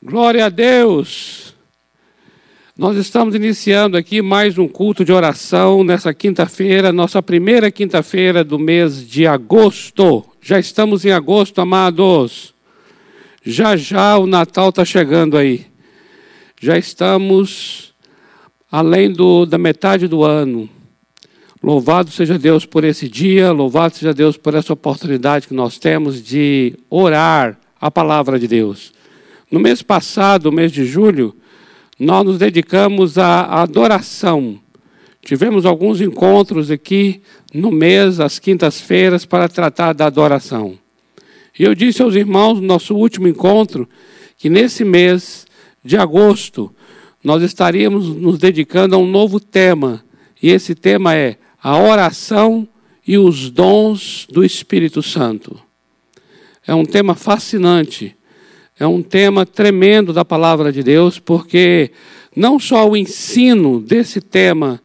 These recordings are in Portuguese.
Glória a Deus! Nós estamos iniciando aqui mais um culto de oração nessa quinta-feira, nossa primeira quinta-feira do mês de agosto. Já estamos em agosto, amados. Já já o Natal está chegando aí. Já estamos além do, da metade do ano. Louvado seja Deus por esse dia, louvado seja Deus por essa oportunidade que nós temos de orar a palavra de Deus. No mês passado, mês de julho, nós nos dedicamos à adoração. Tivemos alguns encontros aqui no mês, às quintas-feiras, para tratar da adoração. E eu disse aos irmãos no nosso último encontro que nesse mês de agosto nós estaríamos nos dedicando a um novo tema. E esse tema é a oração e os dons do Espírito Santo. É um tema fascinante é um tema tremendo da palavra de Deus, porque não só o ensino desse tema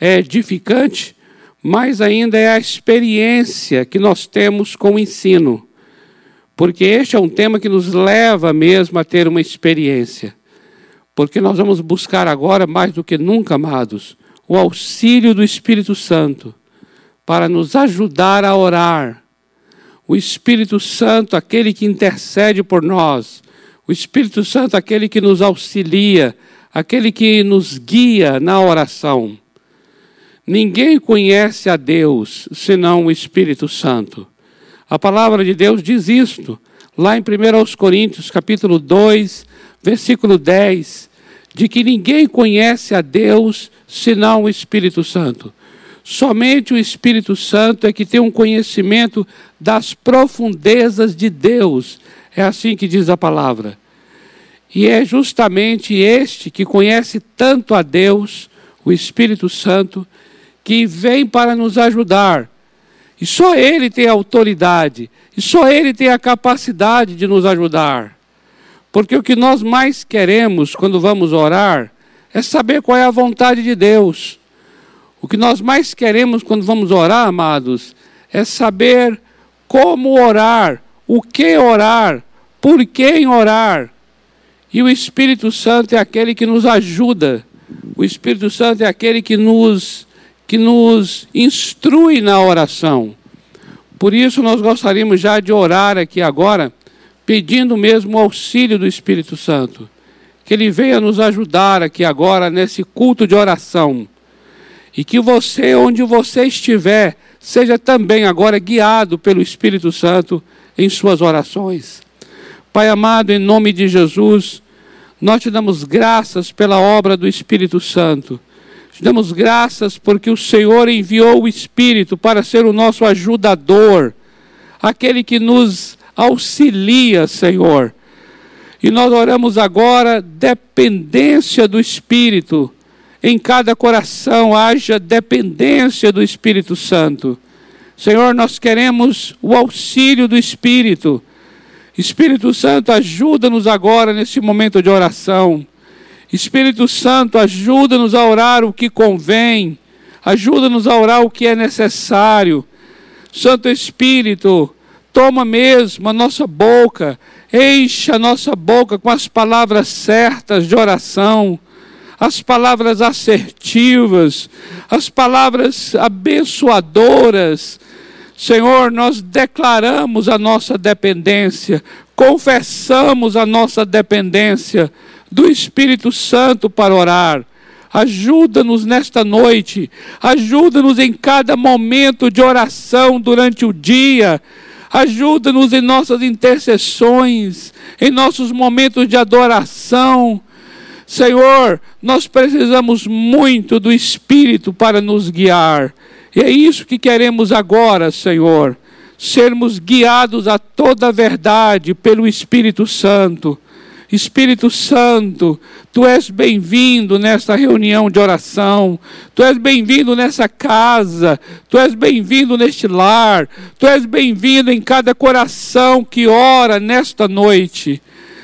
é edificante, mas ainda é a experiência que nós temos com o ensino. Porque este é um tema que nos leva mesmo a ter uma experiência. Porque nós vamos buscar agora, mais do que nunca, amados, o auxílio do Espírito Santo para nos ajudar a orar o Espírito Santo, aquele que intercede por nós, o Espírito Santo, aquele que nos auxilia, aquele que nos guia na oração. Ninguém conhece a Deus senão o Espírito Santo. A palavra de Deus diz isto, lá em 1 Coríntios, capítulo 2, versículo 10, de que ninguém conhece a Deus senão o Espírito Santo. Somente o Espírito Santo é que tem um conhecimento das profundezas de Deus. É assim que diz a palavra. E é justamente este que conhece tanto a Deus, o Espírito Santo, que vem para nos ajudar. E só Ele tem a autoridade, e só Ele tem a capacidade de nos ajudar. Porque o que nós mais queremos quando vamos orar é saber qual é a vontade de Deus. O que nós mais queremos quando vamos orar, amados, é saber como orar, o que orar, por quem orar. E o Espírito Santo é aquele que nos ajuda. O Espírito Santo é aquele que nos que nos instrui na oração. Por isso nós gostaríamos já de orar aqui agora, pedindo mesmo o auxílio do Espírito Santo, que ele venha nos ajudar aqui agora nesse culto de oração e que você, onde você estiver, seja também agora guiado pelo Espírito Santo em suas orações. Pai amado, em nome de Jesus, nós te damos graças pela obra do Espírito Santo. Te damos graças porque o Senhor enviou o Espírito para ser o nosso ajudador, aquele que nos auxilia, Senhor. E nós oramos agora dependência do Espírito em cada coração haja dependência do Espírito Santo. Senhor, nós queremos o auxílio do Espírito. Espírito Santo, ajuda-nos agora nesse momento de oração. Espírito Santo, ajuda-nos a orar o que convém. Ajuda-nos a orar o que é necessário. Santo Espírito, toma mesmo a nossa boca, encha a nossa boca com as palavras certas de oração as palavras assertivas, as palavras abençoadoras. Senhor, nós declaramos a nossa dependência, confessamos a nossa dependência do Espírito Santo para orar. Ajuda-nos nesta noite, ajuda-nos em cada momento de oração durante o dia, ajuda-nos em nossas intercessões, em nossos momentos de adoração, Senhor, nós precisamos muito do Espírito para nos guiar. E é isso que queremos agora, Senhor. Sermos guiados a toda a verdade pelo Espírito Santo. Espírito Santo, tu és bem-vindo nesta reunião de oração, tu és bem-vindo nessa casa, tu és bem-vindo neste lar, tu és bem-vindo em cada coração que ora nesta noite.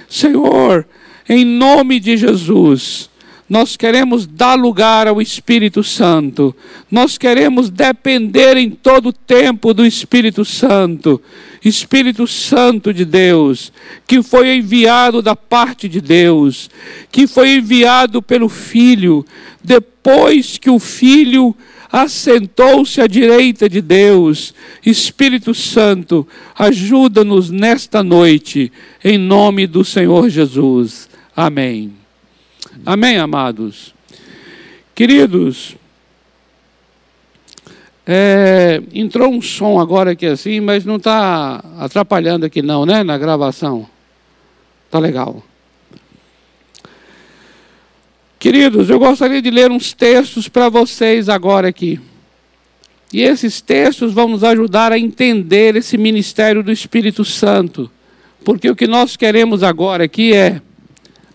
Senhor, em nome de Jesus, nós queremos dar lugar ao Espírito Santo. Nós queremos depender em todo tempo do Espírito Santo. Espírito Santo de Deus, que foi enviado da parte de Deus, que foi enviado pelo Filho, depois que o Filho assentou-se à direita de Deus. Espírito Santo, ajuda-nos nesta noite, em nome do Senhor Jesus. Amém. Amém, amados? Queridos, é, entrou um som agora aqui assim, mas não está atrapalhando aqui não, né, na gravação. Tá legal. Queridos, eu gostaria de ler uns textos para vocês agora aqui. E esses textos vão nos ajudar a entender esse ministério do Espírito Santo. Porque o que nós queremos agora aqui é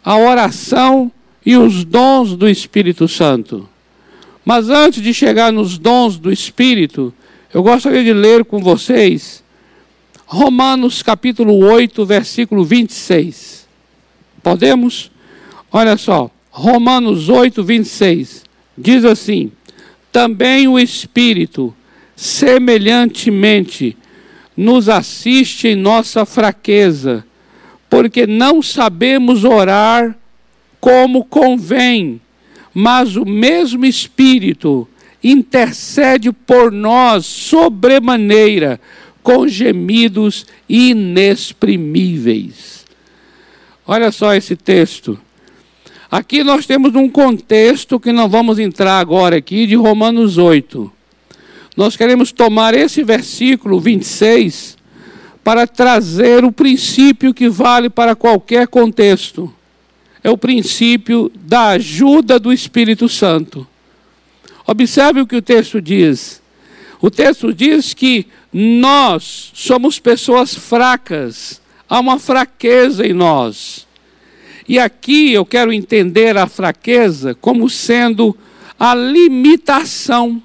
a oração e os dons do Espírito Santo. Mas antes de chegar nos dons do Espírito, eu gostaria de ler com vocês Romanos capítulo 8, versículo 26. Podemos? Olha só, Romanos 8, 26. Diz assim: Também o Espírito, semelhantemente, nos assiste em nossa fraqueza, porque não sabemos orar como convém, mas o mesmo Espírito intercede por nós sobremaneira, com gemidos inexprimíveis. Olha só esse texto. Aqui nós temos um contexto que não vamos entrar agora aqui, de Romanos 8. Nós queremos tomar esse versículo 26 para trazer o princípio que vale para qualquer contexto é o princípio da ajuda do Espírito Santo. Observe o que o texto diz. O texto diz que nós somos pessoas fracas, há uma fraqueza em nós. E aqui eu quero entender a fraqueza como sendo a limitação.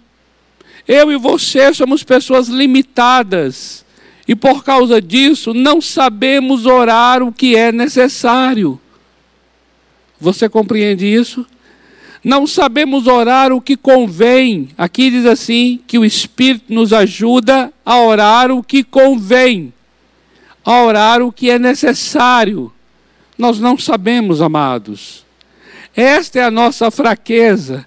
Eu e você somos pessoas limitadas. E por causa disso, não sabemos orar o que é necessário. Você compreende isso? Não sabemos orar o que convém. Aqui diz assim: que o Espírito nos ajuda a orar o que convém, a orar o que é necessário. Nós não sabemos, amados. Esta é a nossa fraqueza.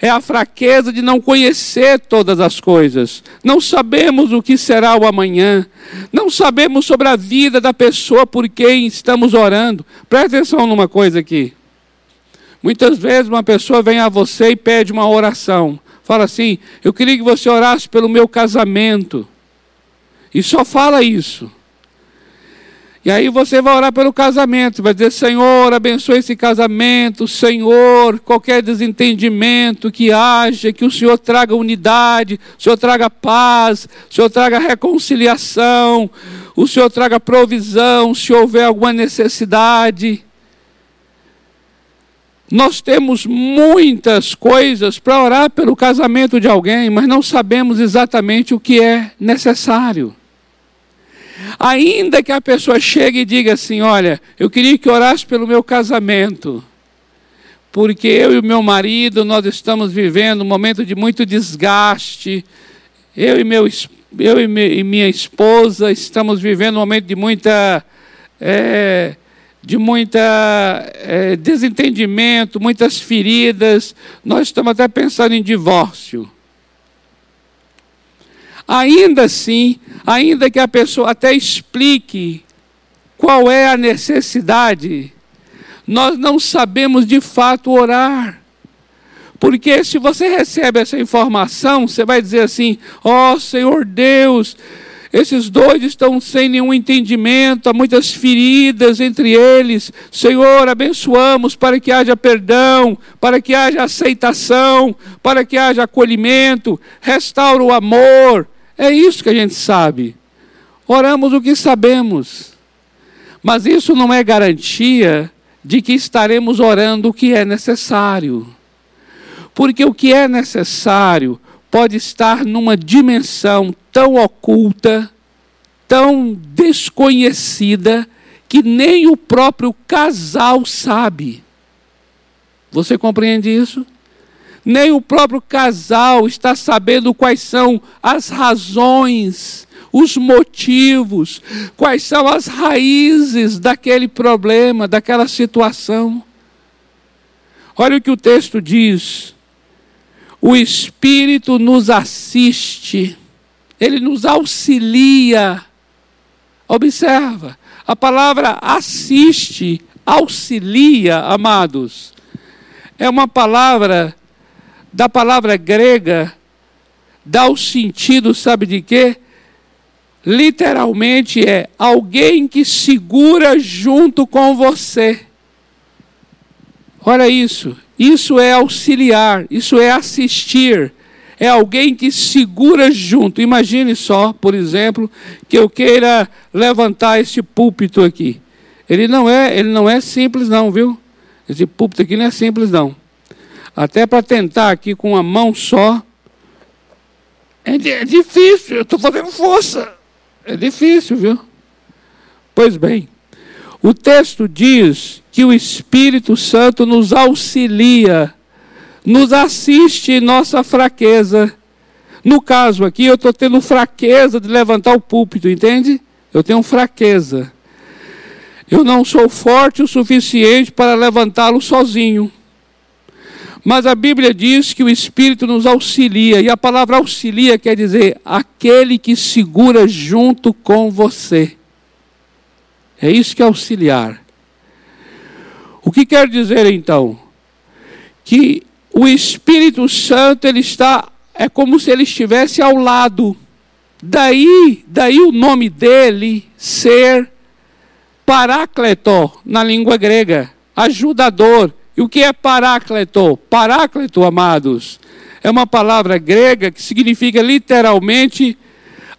É a fraqueza de não conhecer todas as coisas. Não sabemos o que será o amanhã. Não sabemos sobre a vida da pessoa por quem estamos orando. Presta atenção numa coisa aqui. Muitas vezes uma pessoa vem a você e pede uma oração. Fala assim: Eu queria que você orasse pelo meu casamento. E só fala isso. E aí você vai orar pelo casamento, vai dizer: Senhor, abençoe esse casamento, Senhor, qualquer desentendimento que haja, que o Senhor traga unidade, o Senhor traga paz, o Senhor traga reconciliação, o Senhor traga provisão, se houver alguma necessidade. Nós temos muitas coisas para orar pelo casamento de alguém, mas não sabemos exatamente o que é necessário. Ainda que a pessoa chegue e diga assim: Olha, eu queria que orasse pelo meu casamento, porque eu e o meu marido nós estamos vivendo um momento de muito desgaste. Eu e, meu, eu e minha esposa estamos vivendo um momento de muita. É, de muita é, desentendimento, muitas feridas. Nós estamos até pensando em divórcio. Ainda assim, ainda que a pessoa até explique qual é a necessidade, nós não sabemos de fato orar. Porque se você recebe essa informação, você vai dizer assim: Ó oh, Senhor Deus, esses dois estão sem nenhum entendimento, há muitas feridas entre eles. Senhor, abençoamos para que haja perdão, para que haja aceitação, para que haja acolhimento, restaura o amor. É isso que a gente sabe. Oramos o que sabemos. Mas isso não é garantia de que estaremos orando o que é necessário. Porque o que é necessário pode estar numa dimensão tão oculta, tão desconhecida, que nem o próprio casal sabe. Você compreende isso? Nem o próprio casal está sabendo quais são as razões, os motivos, quais são as raízes daquele problema, daquela situação. Olha o que o texto diz. O Espírito nos assiste, ele nos auxilia. Observa, a palavra assiste, auxilia, amados, é uma palavra, da palavra grega, dá o sentido, sabe de quê? Literalmente é alguém que segura junto com você. Olha isso, isso é auxiliar, isso é assistir. É alguém que segura junto. Imagine só, por exemplo, que eu queira levantar esse púlpito aqui. Ele não é, ele não é simples não, viu? Esse púlpito aqui não é simples não. Até para tentar aqui com uma mão só, é, é difícil, eu estou fazendo força. É difícil, viu? Pois bem, o texto diz que o Espírito Santo nos auxilia, nos assiste em nossa fraqueza. No caso aqui, eu estou tendo fraqueza de levantar o púlpito, entende? Eu tenho fraqueza. Eu não sou forte o suficiente para levantá-lo sozinho. Mas a Bíblia diz que o Espírito nos auxilia, e a palavra auxilia quer dizer aquele que segura junto com você. É isso que é auxiliar. O que quer dizer então? Que o Espírito Santo ele está é como se ele estivesse ao lado. Daí, daí o nome dele ser Parácleto na língua grega, ajudador. E o que é Parácleto? Parácleto, amados, é uma palavra grega que significa literalmente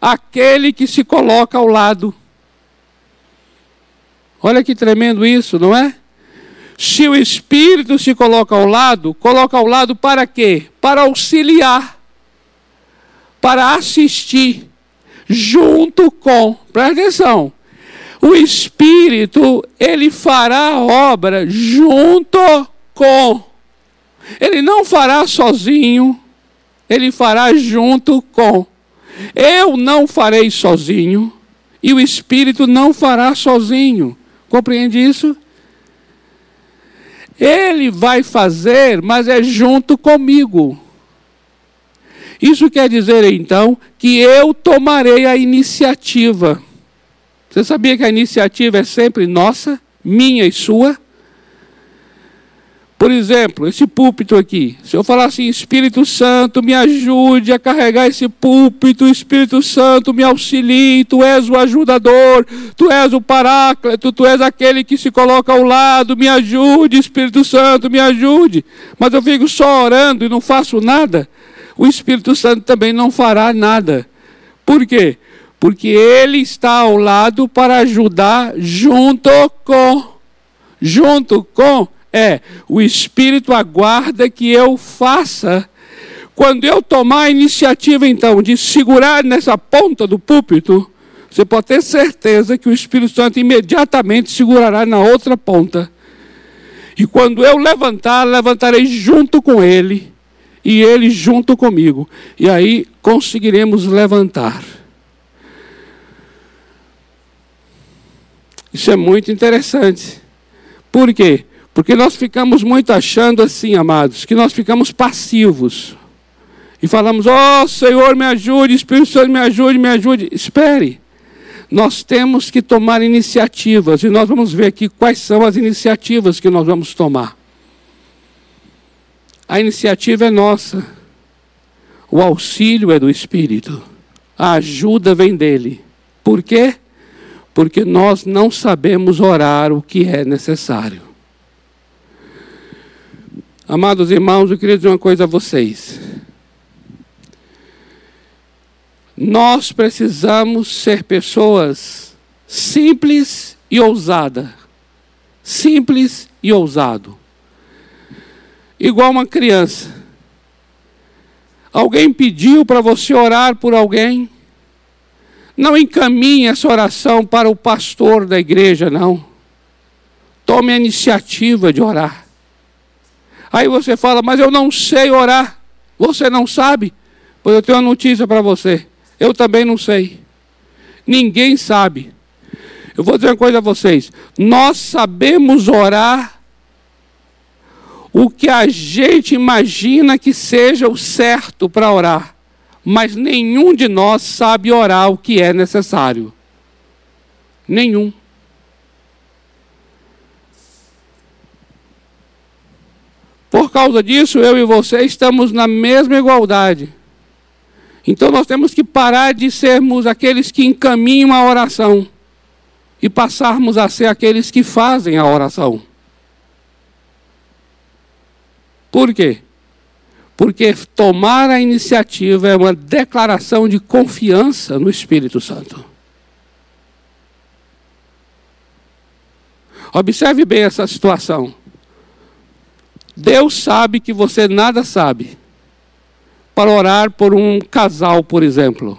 aquele que se coloca ao lado. Olha que tremendo isso, não é? Se o Espírito se coloca ao lado, coloca ao lado para quê? Para auxiliar, para assistir, junto com, presta atenção, o Espírito, ele fará a obra junto com. Ele não fará sozinho, ele fará junto com. Eu não farei sozinho e o Espírito não fará sozinho. Compreende isso? Ele vai fazer, mas é junto comigo. Isso quer dizer então que eu tomarei a iniciativa. Você sabia que a iniciativa é sempre nossa, minha e sua? Por exemplo, esse púlpito aqui. Se eu falar assim, Espírito Santo, me ajude a carregar esse púlpito, Espírito Santo, me auxilie, tu és o ajudador, tu és o paráclito, tu és aquele que se coloca ao lado, me ajude, Espírito Santo, me ajude. Mas eu fico só orando e não faço nada. O Espírito Santo também não fará nada. Por quê? porque ele está ao lado para ajudar junto com. Junto com é o Espírito aguarda que eu faça. Quando eu tomar a iniciativa, então, de segurar nessa ponta do púlpito, você pode ter certeza que o Espírito Santo imediatamente segurará na outra ponta. E quando eu levantar, levantarei junto com ele, e ele junto comigo. E aí conseguiremos levantar. Isso é muito interessante. Por quê? Porque nós ficamos muito achando assim, amados, que nós ficamos passivos. E falamos, ó oh, Senhor, me ajude, Espírito Santo, me ajude, me ajude. Espere. Nós temos que tomar iniciativas. E nós vamos ver aqui quais são as iniciativas que nós vamos tomar. A iniciativa é nossa. O auxílio é do Espírito. A ajuda vem dele. Por quê? porque nós não sabemos orar o que é necessário. Amados irmãos, eu queria dizer uma coisa a vocês. Nós precisamos ser pessoas simples e ousadas. Simples e ousado. Igual uma criança. Alguém pediu para você orar por alguém, não encaminhe essa oração para o pastor da igreja, não. Tome a iniciativa de orar. Aí você fala, mas eu não sei orar. Você não sabe? Pois eu tenho uma notícia para você. Eu também não sei. Ninguém sabe. Eu vou dizer uma coisa a vocês. Nós sabemos orar o que a gente imagina que seja o certo para orar. Mas nenhum de nós sabe orar o que é necessário. Nenhum. Por causa disso, eu e você estamos na mesma igualdade. Então nós temos que parar de sermos aqueles que encaminham a oração e passarmos a ser aqueles que fazem a oração. Por quê? Porque tomar a iniciativa é uma declaração de confiança no Espírito Santo. Observe bem essa situação. Deus sabe que você nada sabe. Para orar por um casal, por exemplo.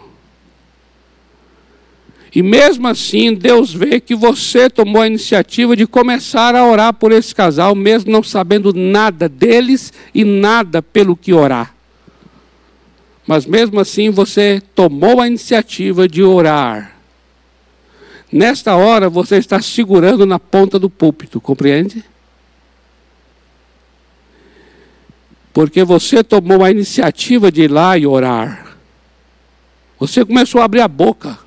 E mesmo assim, Deus vê que você tomou a iniciativa de começar a orar por esse casal, mesmo não sabendo nada deles e nada pelo que orar. Mas mesmo assim, você tomou a iniciativa de orar. Nesta hora, você está segurando na ponta do púlpito, compreende? Porque você tomou a iniciativa de ir lá e orar. Você começou a abrir a boca.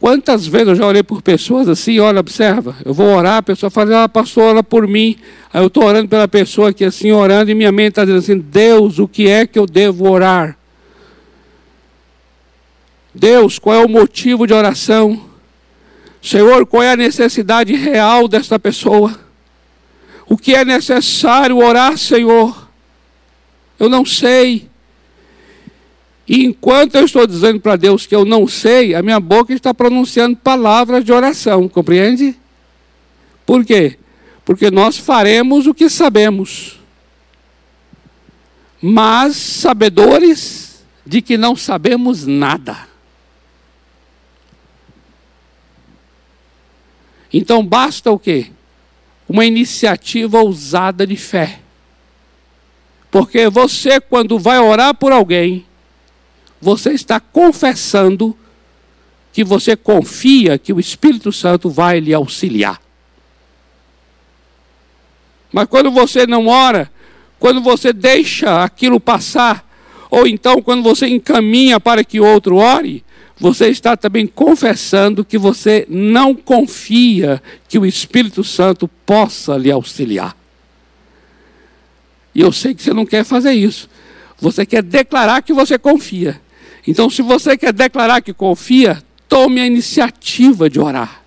Quantas vezes eu já orei por pessoas assim, olha, observa, eu vou orar, a pessoa fala, ah, pastor, ora por mim. Aí eu estou orando pela pessoa aqui assim, orando, e minha mente está dizendo assim, Deus, o que é que eu devo orar? Deus, qual é o motivo de oração? Senhor, qual é a necessidade real desta pessoa? O que é necessário orar, Senhor. Eu não sei. E enquanto eu estou dizendo para Deus que eu não sei, a minha boca está pronunciando palavras de oração, compreende? Por quê? Porque nós faremos o que sabemos. Mas sabedores de que não sabemos nada. Então basta o quê? Uma iniciativa ousada de fé. Porque você, quando vai orar por alguém, você está confessando que você confia que o Espírito Santo vai lhe auxiliar. Mas quando você não ora, quando você deixa aquilo passar, ou então quando você encaminha para que outro ore, você está também confessando que você não confia que o Espírito Santo possa lhe auxiliar. E eu sei que você não quer fazer isso. Você quer declarar que você confia. Então, se você quer declarar que confia, tome a iniciativa de orar.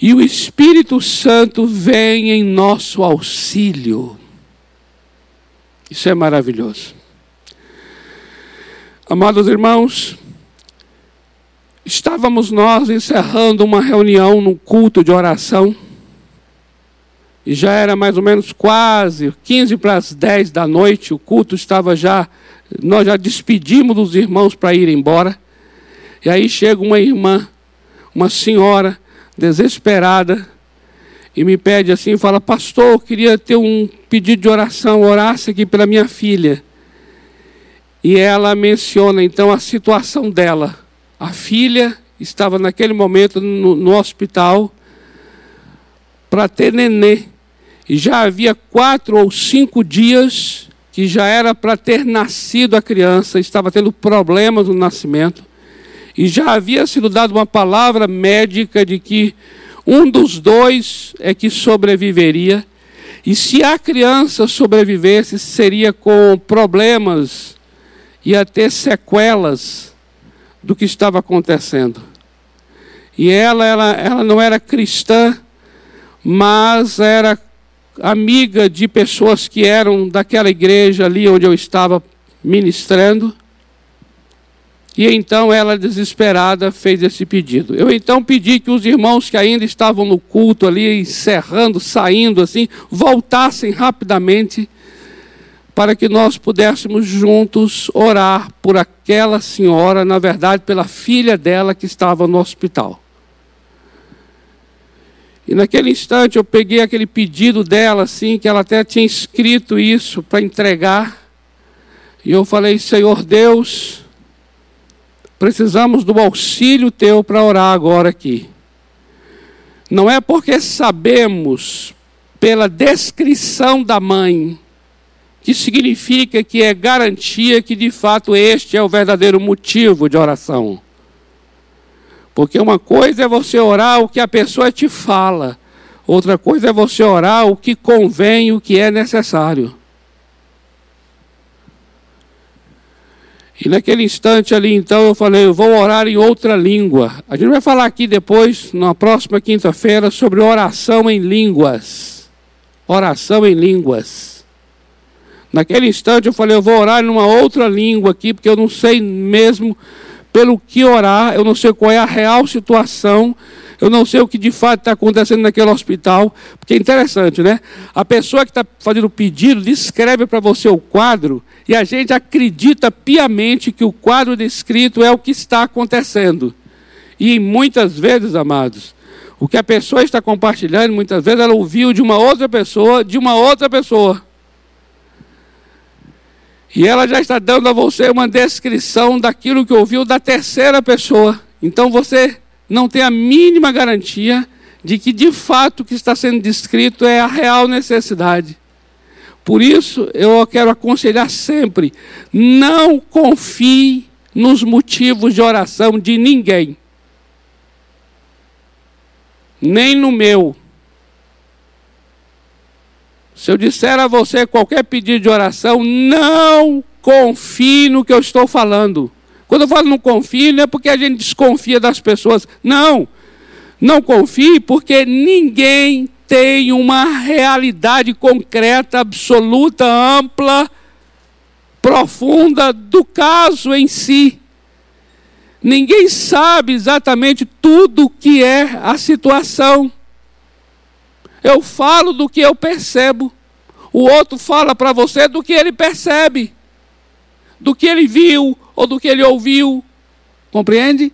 E o Espírito Santo vem em nosso auxílio. Isso é maravilhoso. Amados irmãos, estávamos nós encerrando uma reunião num culto de oração, e já era mais ou menos quase 15 para as 10 da noite, o culto estava já, nós já despedimos dos irmãos para ir embora, e aí chega uma irmã, uma senhora, desesperada, e me pede assim, fala, pastor, eu queria ter um pedido de oração, orasse aqui pela minha filha. E ela menciona então a situação dela. A filha estava naquele momento no, no hospital para ter nenê. E já havia quatro ou cinco dias que já era para ter nascido a criança, estava tendo problemas no nascimento. E já havia sido dada uma palavra médica de que um dos dois é que sobreviveria. E se a criança sobrevivesse, seria com problemas ia ter sequelas do que estava acontecendo. E ela, ela, ela não era cristã, mas era amiga de pessoas que eram daquela igreja ali onde eu estava ministrando. E então ela, desesperada, fez esse pedido. Eu então pedi que os irmãos que ainda estavam no culto ali, encerrando, saindo assim, voltassem rapidamente para que nós pudéssemos juntos orar por aquela senhora, na verdade, pela filha dela que estava no hospital. E naquele instante eu peguei aquele pedido dela, assim, que ela até tinha escrito isso para entregar. E eu falei, Senhor Deus, precisamos do auxílio teu para orar agora aqui. Não é porque sabemos pela descrição da mãe, que significa que é garantia que de fato este é o verdadeiro motivo de oração. Porque uma coisa é você orar o que a pessoa te fala, outra coisa é você orar o que convém, o que é necessário. E naquele instante ali, então, eu falei, eu vou orar em outra língua. A gente vai falar aqui depois, na próxima quinta-feira, sobre oração em línguas. Oração em línguas. Naquele instante eu falei, eu vou orar numa outra língua aqui, porque eu não sei mesmo pelo que orar, eu não sei qual é a real situação, eu não sei o que de fato está acontecendo naquele hospital, porque é interessante, né? A pessoa que está fazendo o pedido descreve para você o quadro e a gente acredita piamente que o quadro descrito é o que está acontecendo. E muitas vezes, amados, o que a pessoa está compartilhando, muitas vezes ela ouviu de uma outra pessoa, de uma outra pessoa. E ela já está dando a você uma descrição daquilo que ouviu da terceira pessoa. Então você não tem a mínima garantia de que de fato o que está sendo descrito é a real necessidade. Por isso eu quero aconselhar sempre: não confie nos motivos de oração de ninguém, nem no meu. Se eu disser a você qualquer pedido de oração, não confie no que eu estou falando. Quando eu falo não confie, não é porque a gente desconfia das pessoas. Não. Não confie porque ninguém tem uma realidade concreta, absoluta, ampla, profunda do caso em si. Ninguém sabe exatamente tudo o que é a situação. Eu falo do que eu percebo. O outro fala para você do que ele percebe, do que ele viu, ou do que ele ouviu. Compreende?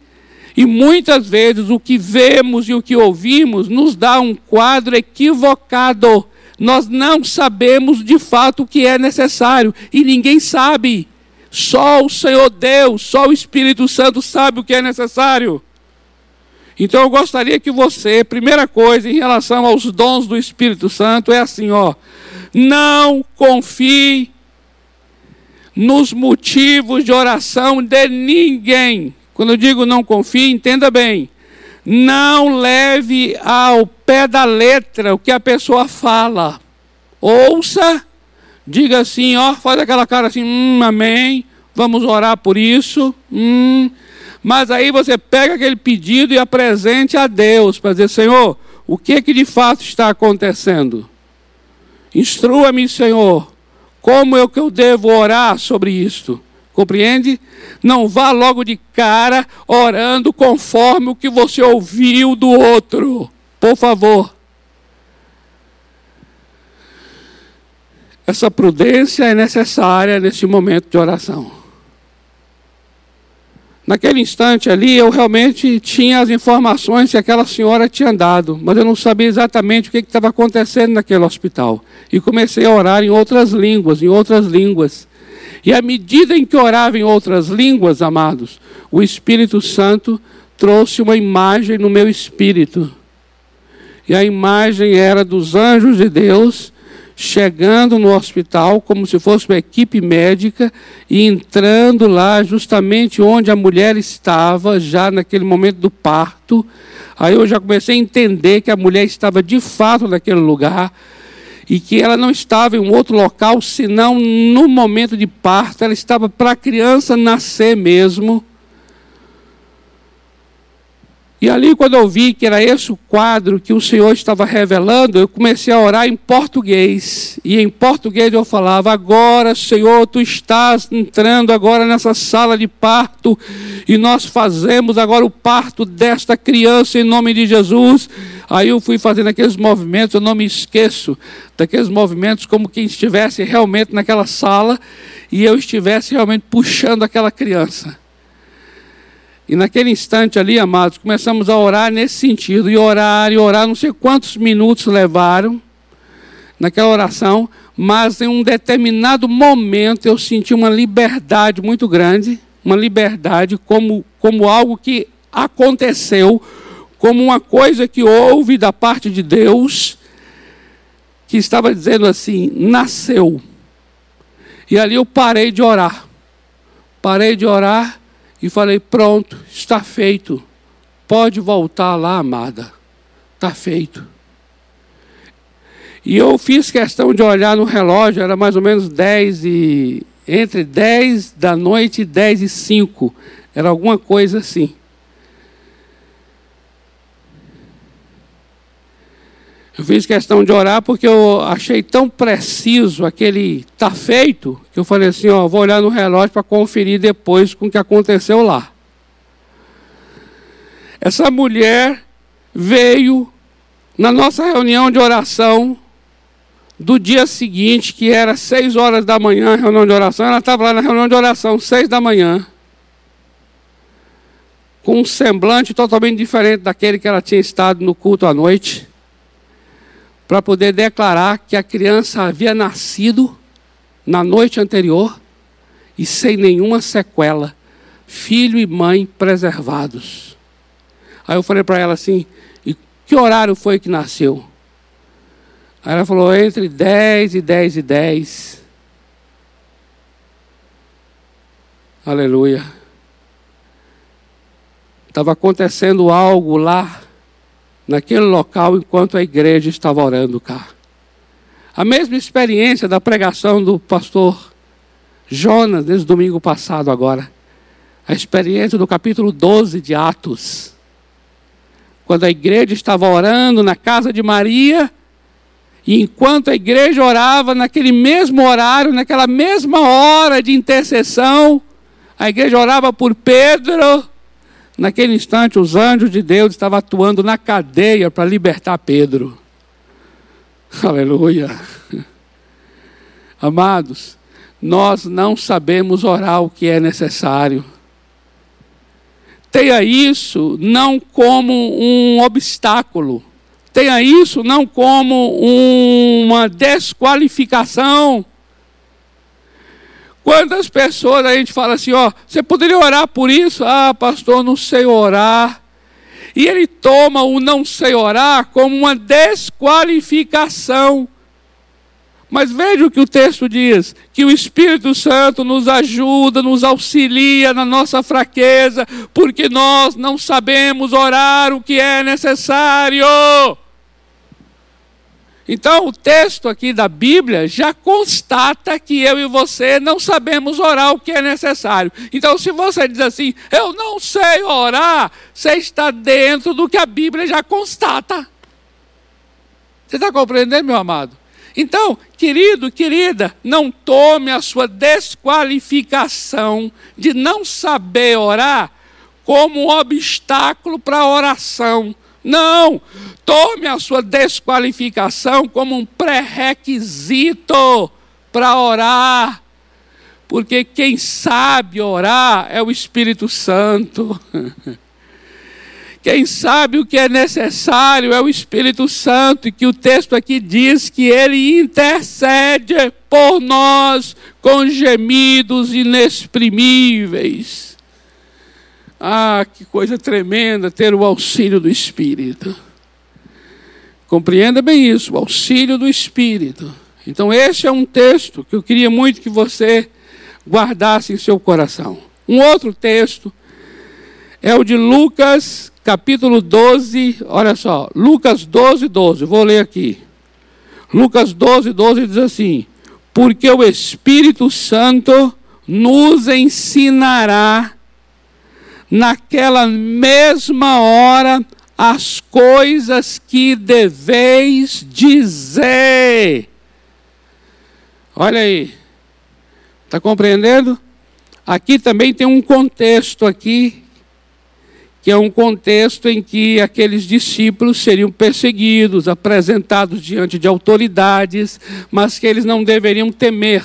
E muitas vezes o que vemos e o que ouvimos nos dá um quadro equivocado. Nós não sabemos de fato o que é necessário e ninguém sabe. Só o Senhor Deus, só o Espírito Santo sabe o que é necessário. Então eu gostaria que você, primeira coisa em relação aos dons do Espírito Santo é assim, ó, não confie nos motivos de oração de ninguém. Quando eu digo não confie, entenda bem. Não leve ao pé da letra o que a pessoa fala. Ouça, diga assim, ó, faz aquela cara assim, hum, amém, vamos orar por isso. Hum. Mas aí você pega aquele pedido e apresente a Deus para dizer, Senhor, o que que de fato está acontecendo? Instrua-me, Senhor, como é que eu devo orar sobre isto? Compreende? Não vá logo de cara orando conforme o que você ouviu do outro. Por favor. Essa prudência é necessária nesse momento de oração. Naquele instante ali, eu realmente tinha as informações que aquela senhora tinha dado, mas eu não sabia exatamente o que estava acontecendo naquele hospital. E comecei a orar em outras línguas, em outras línguas. E à medida em que orava em outras línguas, amados, o Espírito Santo trouxe uma imagem no meu espírito. E a imagem era dos anjos de Deus chegando no hospital como se fosse uma equipe médica e entrando lá justamente onde a mulher estava, já naquele momento do parto. Aí eu já comecei a entender que a mulher estava de fato naquele lugar e que ela não estava em um outro local senão no momento de parto, ela estava para a criança nascer mesmo. E ali, quando eu vi que era esse o quadro que o Senhor estava revelando, eu comecei a orar em português. E em português eu falava: Agora, Senhor, tu estás entrando agora nessa sala de parto, e nós fazemos agora o parto desta criança em nome de Jesus. Aí eu fui fazendo aqueles movimentos, eu não me esqueço daqueles movimentos como quem estivesse realmente naquela sala e eu estivesse realmente puxando aquela criança. E naquele instante ali, amados, começamos a orar nesse sentido, e orar, e orar, não sei quantos minutos levaram naquela oração, mas em um determinado momento eu senti uma liberdade muito grande, uma liberdade como, como algo que aconteceu, como uma coisa que houve da parte de Deus, que estava dizendo assim: nasceu. E ali eu parei de orar. Parei de orar e falei: pronto, está feito. Pode voltar lá, amada. Está feito. E eu fiz questão de olhar no relógio, era mais ou menos 10 e. entre 10 da noite e 10 e 5. Era alguma coisa assim. Eu fiz questão de orar porque eu achei tão preciso aquele tá feito que eu falei assim, ó, vou olhar no relógio para conferir depois com o que aconteceu lá. Essa mulher veio na nossa reunião de oração do dia seguinte, que era seis horas da manhã, reunião de oração, ela estava lá na reunião de oração, seis da manhã, com um semblante totalmente diferente daquele que ela tinha estado no culto à noite para poder declarar que a criança havia nascido na noite anterior e sem nenhuma sequela, filho e mãe preservados. Aí eu falei para ela assim: e que horário foi que nasceu? Aí ela falou: entre 10 e 10 e 10. Aleluia. Estava acontecendo algo lá naquele local enquanto a igreja estava orando cá. A mesma experiência da pregação do pastor Jonas, desde domingo passado agora. A experiência do capítulo 12 de Atos. Quando a igreja estava orando na casa de Maria, e enquanto a igreja orava, naquele mesmo horário, naquela mesma hora de intercessão, a igreja orava por Pedro, Naquele instante, os anjos de Deus estavam atuando na cadeia para libertar Pedro. Aleluia. Amados, nós não sabemos orar o que é necessário. Tenha isso não como um obstáculo. Tenha isso não como uma desqualificação Quantas pessoas a gente fala assim, ó, você poderia orar por isso? Ah, pastor, não sei orar. E ele toma o não sei orar como uma desqualificação. Mas veja o que o texto diz: que o Espírito Santo nos ajuda, nos auxilia na nossa fraqueza, porque nós não sabemos orar o que é necessário. Então, o texto aqui da Bíblia já constata que eu e você não sabemos orar o que é necessário. Então, se você diz assim, eu não sei orar, você está dentro do que a Bíblia já constata. Você está compreendendo, meu amado? Então, querido, querida, não tome a sua desqualificação de não saber orar como um obstáculo para a oração. Não! Tome a sua desqualificação como um pré-requisito para orar. Porque quem sabe orar é o Espírito Santo. Quem sabe o que é necessário é o Espírito Santo, e que o texto aqui diz que ele intercede por nós com gemidos inexprimíveis. Ah, que coisa tremenda ter o auxílio do Espírito. Compreenda bem isso, o auxílio do Espírito. Então, esse é um texto que eu queria muito que você guardasse em seu coração. Um outro texto é o de Lucas, capítulo 12. Olha só, Lucas 12, 12. Vou ler aqui. Lucas 12, 12 diz assim: Porque o Espírito Santo nos ensinará naquela mesma hora as coisas que deveis dizer. Olha aí. Está compreendendo? Aqui também tem um contexto aqui, que é um contexto em que aqueles discípulos seriam perseguidos, apresentados diante de autoridades, mas que eles não deveriam temer.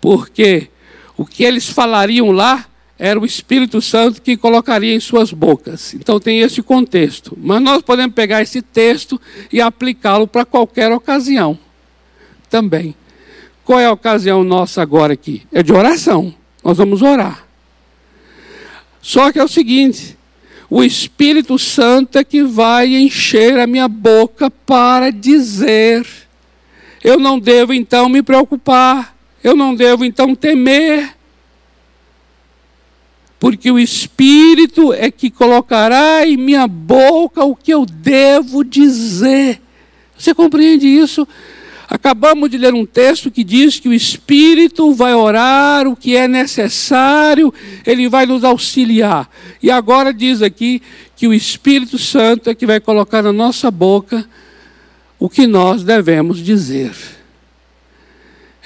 Porque o que eles falariam lá era o Espírito Santo que colocaria em suas bocas. Então tem esse contexto. Mas nós podemos pegar esse texto e aplicá-lo para qualquer ocasião também. Qual é a ocasião nossa agora aqui? É de oração. Nós vamos orar. Só que é o seguinte: o Espírito Santo é que vai encher a minha boca para dizer. Eu não devo então me preocupar, eu não devo então temer, porque o Espírito é que colocará em minha boca o que eu devo dizer. Você compreende isso? Acabamos de ler um texto que diz que o Espírito vai orar o que é necessário, ele vai nos auxiliar. E agora diz aqui que o Espírito Santo é que vai colocar na nossa boca o que nós devemos dizer.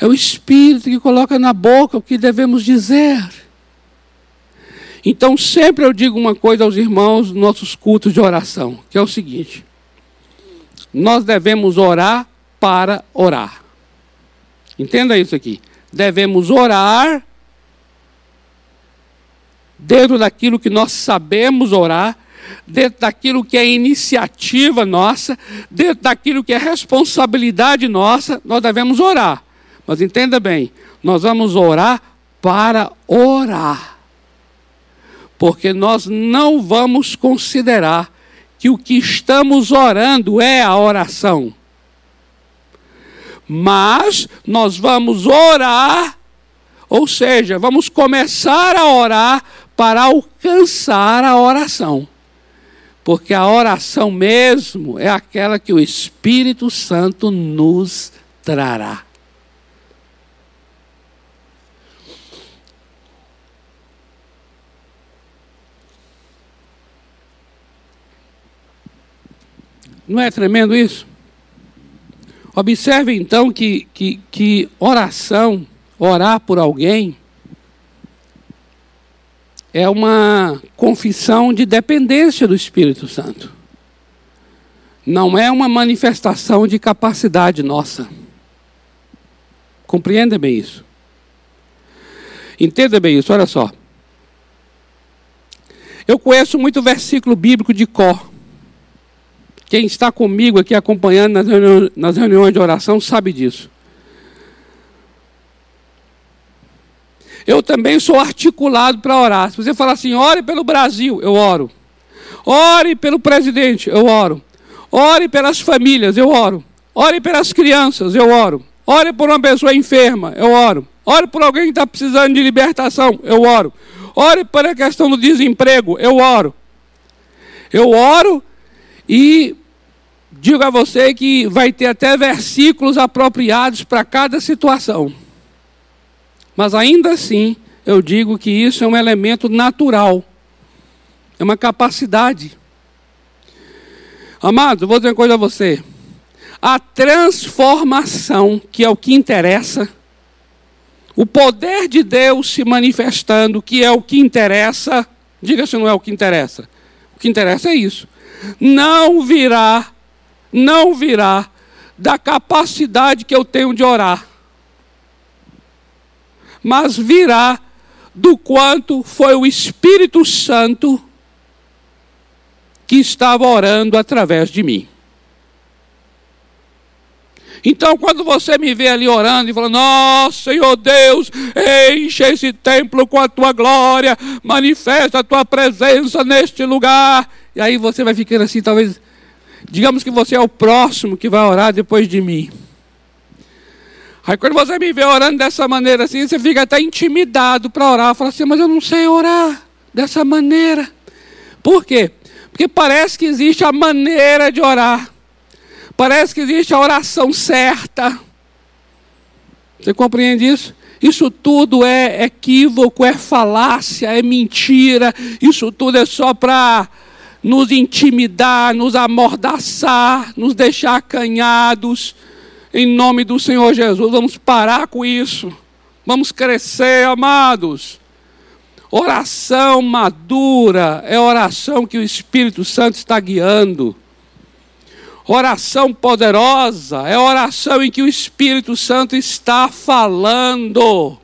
É o Espírito que coloca na boca o que devemos dizer. Então, sempre eu digo uma coisa aos irmãos nos nossos cultos de oração, que é o seguinte: nós devemos orar para orar. Entenda isso aqui. Devemos orar dentro daquilo que nós sabemos orar, dentro daquilo que é iniciativa nossa, dentro daquilo que é responsabilidade nossa, nós devemos orar. Mas entenda bem, nós vamos orar para orar. Porque nós não vamos considerar que o que estamos orando é a oração mas nós vamos orar, ou seja, vamos começar a orar para alcançar a oração. Porque a oração mesmo é aquela que o Espírito Santo nos trará. Não é tremendo isso? Observe então que, que, que oração, orar por alguém, é uma confissão de dependência do Espírito Santo. Não é uma manifestação de capacidade nossa. Compreenda bem isso. Entenda bem isso, olha só. Eu conheço muito versículo bíblico de cor. Quem está comigo aqui acompanhando nas reuniões, nas reuniões de oração sabe disso. Eu também sou articulado para orar. Se você falar assim, ore pelo Brasil, eu oro. Ore pelo presidente, eu oro. Ore pelas famílias, eu oro. Ore pelas crianças, eu oro. Ore por uma pessoa enferma, eu oro. Ore por alguém que está precisando de libertação, eu oro. Ore para a questão do desemprego, eu oro. Eu oro e digo a você que vai ter até versículos apropriados para cada situação. Mas ainda assim, eu digo que isso é um elemento natural, é uma capacidade. Amado, vou dizer uma coisa a você. A transformação, que é o que interessa, o poder de Deus se manifestando, que é o que interessa, diga se não é o que interessa. O que interessa é isso. Não virá não virá da capacidade que eu tenho de orar, mas virá do quanto foi o Espírito Santo que estava orando através de mim. Então, quando você me vê ali orando e falando, nossa, Senhor Deus, enche esse templo com a tua glória, manifesta a tua presença neste lugar. E aí você vai ficando assim, talvez Digamos que você é o próximo que vai orar depois de mim. Aí quando você me vê orando dessa maneira assim, você fica até intimidado para orar. Fala assim, mas eu não sei orar dessa maneira. Por quê? Porque parece que existe a maneira de orar. Parece que existe a oração certa. Você compreende isso? Isso tudo é equívoco, é falácia, é mentira. Isso tudo é só para nos intimidar, nos amordaçar, nos deixar acanhados. Em nome do Senhor Jesus, vamos parar com isso. Vamos crescer, amados. Oração madura é oração que o Espírito Santo está guiando. Oração poderosa é oração em que o Espírito Santo está falando.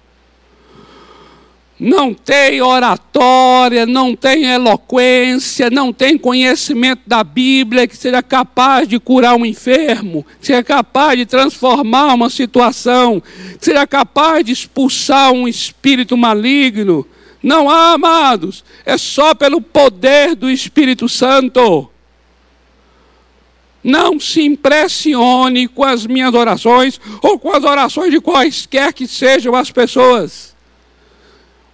Não tem oratória, não tem eloquência, não tem conhecimento da Bíblia que seja capaz de curar um enfermo, que seja capaz de transformar uma situação, que seja capaz de expulsar um espírito maligno. Não há, amados, é só pelo poder do Espírito Santo. Não se impressione com as minhas orações ou com as orações de quaisquer que sejam as pessoas.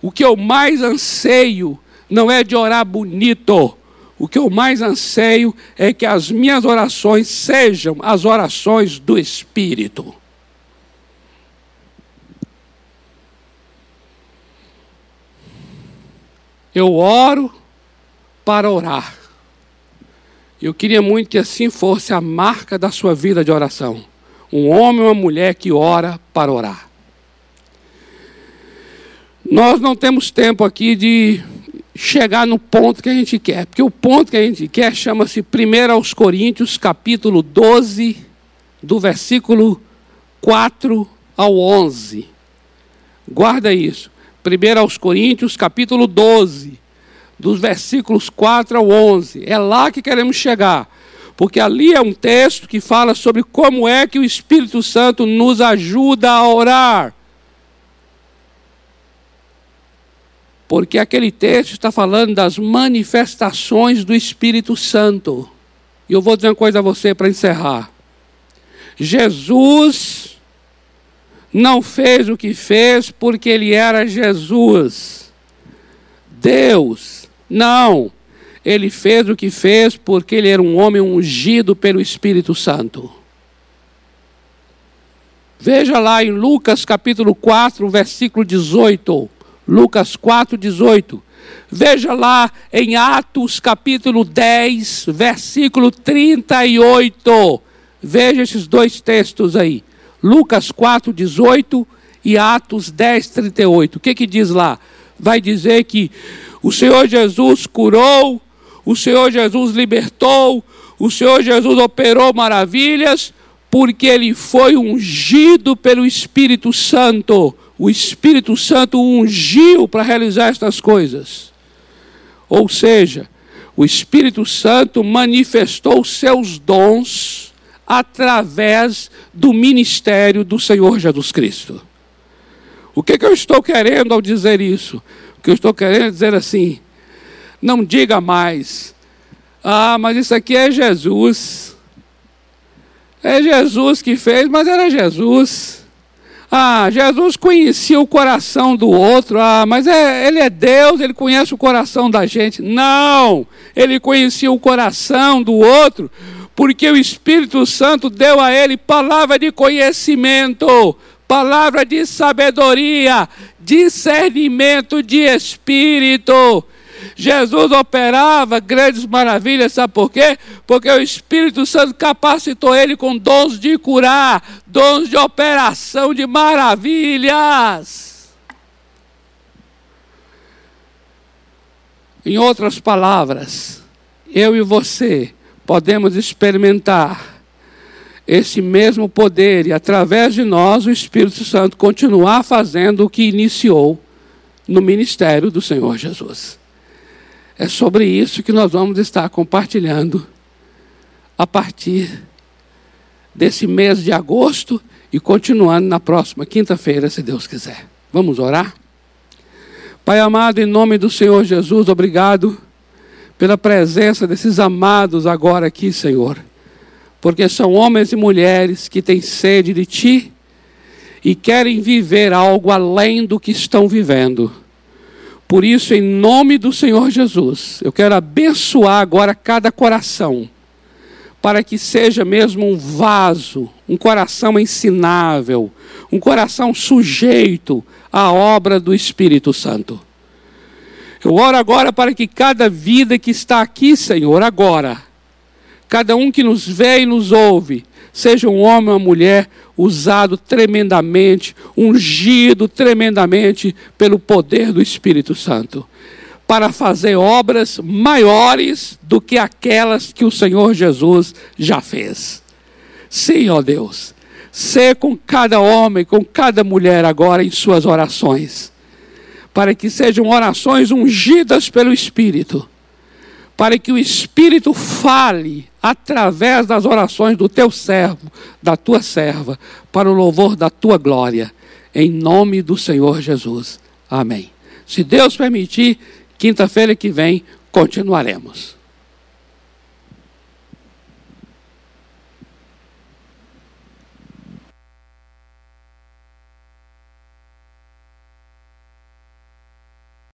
O que eu mais anseio não é de orar bonito. O que eu mais anseio é que as minhas orações sejam as orações do Espírito. Eu oro para orar. Eu queria muito que assim fosse a marca da sua vida de oração. Um homem ou uma mulher que ora para orar. Nós não temos tempo aqui de chegar no ponto que a gente quer, porque o ponto que a gente quer chama-se 1 aos Coríntios, capítulo 12, do versículo 4 ao 11. Guarda isso. 1 aos Coríntios, capítulo 12, dos versículos 4 ao 11. É lá que queremos chegar. Porque ali é um texto que fala sobre como é que o Espírito Santo nos ajuda a orar. Porque aquele texto está falando das manifestações do Espírito Santo. E eu vou dizer uma coisa a você para encerrar. Jesus não fez o que fez porque ele era Jesus. Deus, não. Ele fez o que fez porque ele era um homem ungido pelo Espírito Santo. Veja lá em Lucas capítulo 4, versículo 18. Lucas 4, 18. Veja lá em Atos capítulo 10, versículo 38. Veja esses dois textos aí. Lucas 4, 18 e Atos 10, 38. O que, que diz lá? Vai dizer que o Senhor Jesus curou, o Senhor Jesus libertou, o Senhor Jesus operou maravilhas, porque ele foi ungido pelo Espírito Santo o Espírito Santo ungiu para realizar estas coisas. Ou seja, o Espírito Santo manifestou seus dons através do ministério do Senhor Jesus Cristo. O que, que eu estou querendo ao dizer isso? O que eu estou querendo dizer assim: não diga mais, ah, mas isso aqui é Jesus. É Jesus que fez, mas era Jesus. Ah, Jesus conhecia o coração do outro. Ah, mas é, ele é Deus, ele conhece o coração da gente. Não, ele conhecia o coração do outro, porque o Espírito Santo deu a ele palavra de conhecimento, palavra de sabedoria, discernimento de espírito. Jesus operava grandes maravilhas, sabe por quê? Porque o Espírito Santo capacitou ele com dons de curar, dons de operação de maravilhas. Em outras palavras, eu e você podemos experimentar esse mesmo poder e através de nós o Espírito Santo continuar fazendo o que iniciou no ministério do Senhor Jesus. É sobre isso que nós vamos estar compartilhando a partir desse mês de agosto e continuando na próxima quinta-feira, se Deus quiser. Vamos orar? Pai amado, em nome do Senhor Jesus, obrigado pela presença desses amados agora aqui, Senhor, porque são homens e mulheres que têm sede de Ti e querem viver algo além do que estão vivendo. Por isso, em nome do Senhor Jesus, eu quero abençoar agora cada coração, para que seja mesmo um vaso, um coração ensinável, um coração sujeito à obra do Espírito Santo. Eu oro agora para que cada vida que está aqui, Senhor, agora, cada um que nos vê e nos ouve, seja um homem ou uma mulher usado tremendamente, ungido tremendamente pelo poder do Espírito Santo, para fazer obras maiores do que aquelas que o Senhor Jesus já fez. Sim, ó Deus, ser com cada homem, com cada mulher agora em suas orações para que sejam orações ungidas pelo Espírito, para que o Espírito fale através das orações do teu servo, da tua serva, para o louvor da tua glória, em nome do Senhor Jesus. Amém. Se Deus permitir, quinta-feira que vem continuaremos.